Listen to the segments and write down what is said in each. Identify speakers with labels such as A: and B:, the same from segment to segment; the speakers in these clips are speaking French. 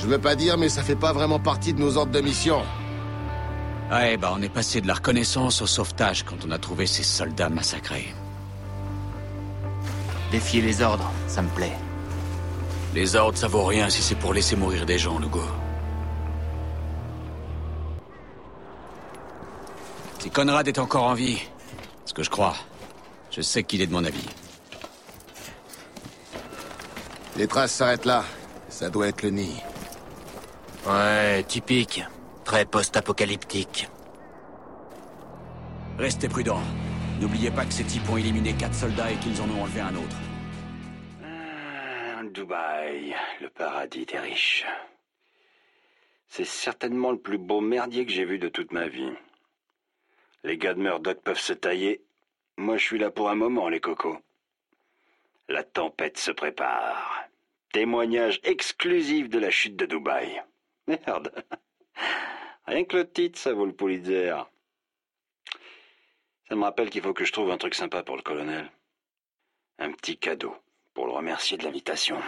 A: Je veux pas dire, mais ça fait pas vraiment partie de nos ordres de mission.
B: Ouais, bah on est passé de la reconnaissance au sauvetage quand on a trouvé ces soldats massacrés.
C: Défier les ordres, ça me plaît.
B: Les ordres, ça vaut rien si c'est pour laisser mourir des gens, Lugo. Si Conrad est encore en vie, ce que je crois, je sais qu'il est de mon avis.
A: Les traces s'arrêtent là. Ça doit être le nid.
C: Ouais, typique. Très post-apocalyptique.
B: Restez prudents. N'oubliez pas que ces types ont éliminé quatre soldats et qu'ils en ont enlevé un autre.
D: Ah, Dubaï, le paradis des riches. C'est certainement le plus beau merdier que j'ai vu de toute ma vie. Les gars de Murdoch peuvent se tailler. Moi, je suis là pour un moment, les cocos. La tempête se prépare. Témoignage exclusif de la chute de Dubaï. Merde. Rien que le titre, ça vaut le Pulitzer. Ça me rappelle qu'il faut que je trouve un truc sympa pour le colonel. Un petit cadeau pour le remercier de l'invitation.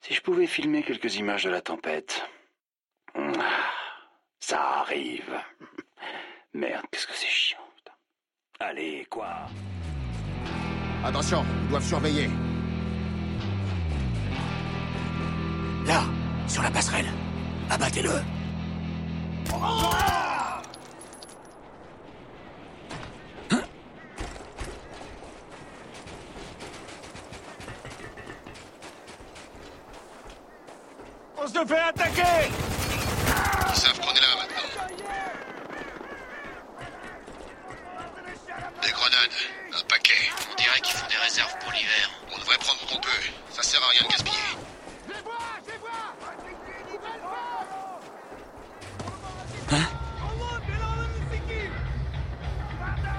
D: Si je pouvais filmer quelques images de la tempête. Ah, Ça arrive. Merde, qu'est-ce que c'est chiant. Allez, quoi?
A: Attention, ils doivent surveiller.
B: Là, sur la passerelle. Abattez-le.
E: On se fait attaquer
A: Ils savent qu'on est là maintenant. Des grenades, un paquet.
C: On dirait qu'ils font des réserves pour l'hiver.
A: On devrait prendre ce qu'on peut. Ça sert à rien de gaspiller.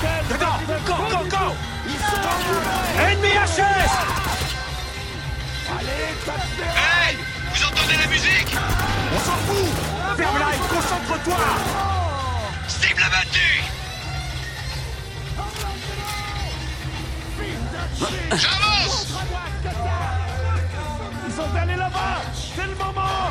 E: Dedans Go, go, go Ennemi HS
A: Hey Vous entendez la musique?
E: On s'en fout. Ferme-la et concentre-toi.
A: Cible abattue J'avance.
E: Ils sont allés là-bas. C'est le moment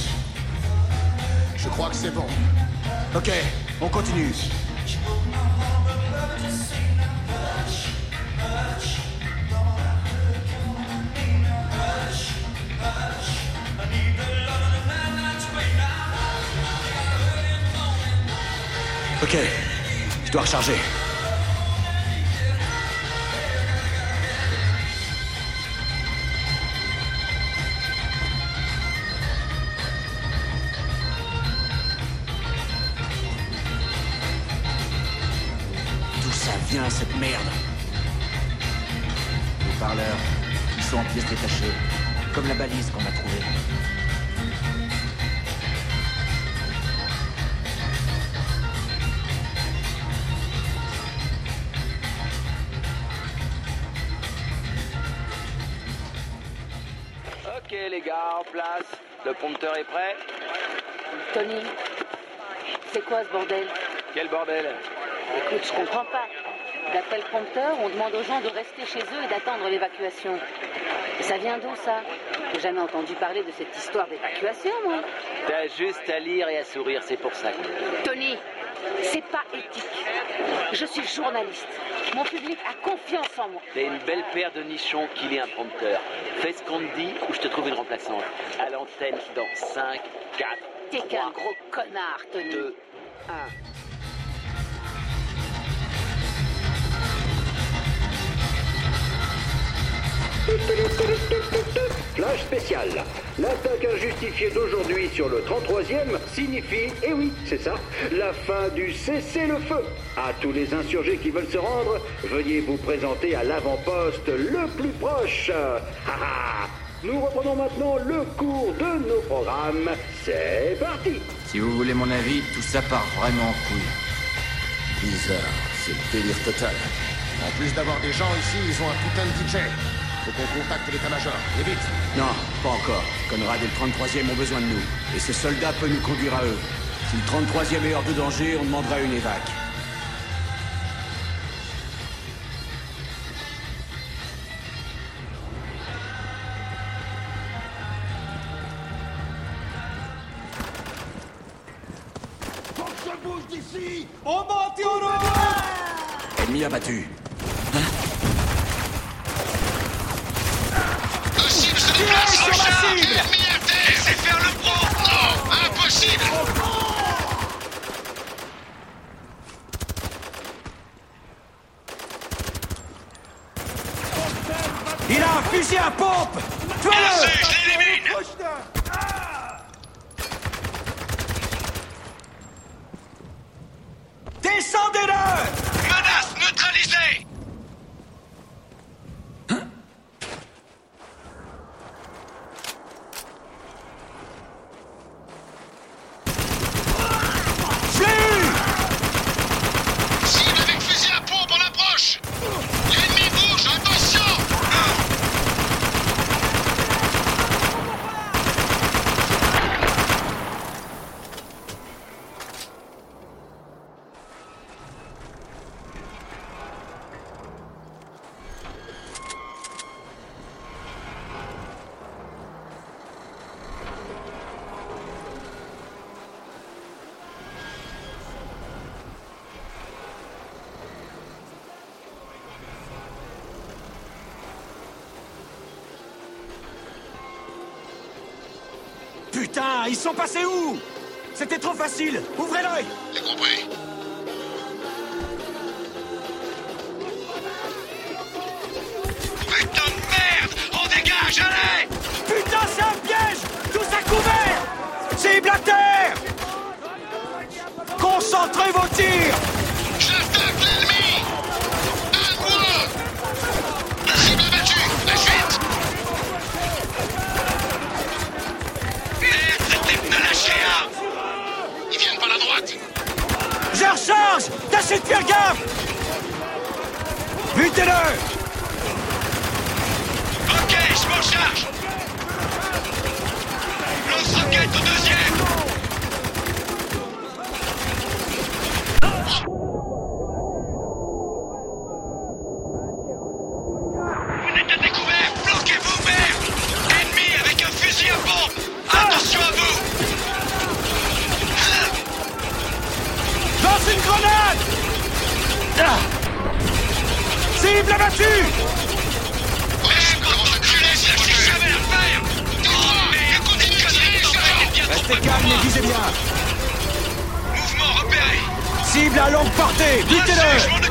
A: crois que c'est bon.
E: Ok, on continue.
B: Ok, je dois recharger. Cette merde
C: Les parleurs, ils sont en pièces détachées. Comme la balise qu'on a trouvée.
D: Ok les gars, en place.
F: Le prompteur est prêt
G: Tony, c'est quoi ce bordel?
F: Quel bordel?
G: Écoute, je comprends pas. D'après le prompteur, on demande aux gens de rester chez eux et d'attendre l'évacuation. Ça vient d'où ça J'ai jamais entendu parler de cette histoire d'évacuation, moi.
F: T'as juste à lire et à sourire, c'est pour ça.
G: Tony, c'est pas éthique. Je suis journaliste. Mon public a confiance en moi.
F: T'as une belle paire de nichons qu'il est un prompteur. Fais ce qu'on te dit ou je te trouve une remplaçante. À l'antenne dans 5, 4,
G: T'es qu'un gros connard, Tony.
F: 2, 1.
D: Flash spécial. L'attaque injustifiée d'aujourd'hui sur le 33e signifie, et oui, c'est ça, la fin du cessez-le-feu. À tous les insurgés qui veulent se rendre, veuillez vous présenter à l'avant-poste le plus proche. Ha, ha. Nous reprenons maintenant le cours de nos programmes. C'est parti
H: Si vous voulez mon avis, tout ça part vraiment en couille.
A: Bizarre, c'est le délire total. En plus d'avoir des gens ici, ils ont un putain de DJ. Faut qu'on contacte l'état-major, et vite.
I: Non, pas encore. Conrad et le 33e ont besoin de nous. Et ce soldat peut nous conduire à eux. Si le 33e est hors de danger, on demandera une évac.
E: Faut que je bouge d'ici On monte et on
I: Ennemi abattu.
B: Le cible se déplace sur la cible Ennemi à terre Laissez faire le pro Non Impossible
E: Il a un fusil à pompe.
B: Je l'élimine.
E: Descendez-le.
B: Menace neutralisée Cible avec fusil à pompe en approche L'ennemi bouge, attention
E: Putain, ils sont passés où C'était trop facile Ouvrez l'œil
B: J'ai compris. Putain de merde On dégage, allez
E: Putain, c'est un piège Tous à couvert Cible à terre Concentrez vos tirs recharge Tâchez de faire gaffe Butez-le
B: Ok, je m'en charge. Lance-roquette au deuxième bien trop
E: Restez calme et visez bien.
B: Mouvement repéré.
E: Cible à longue portée. Butez-le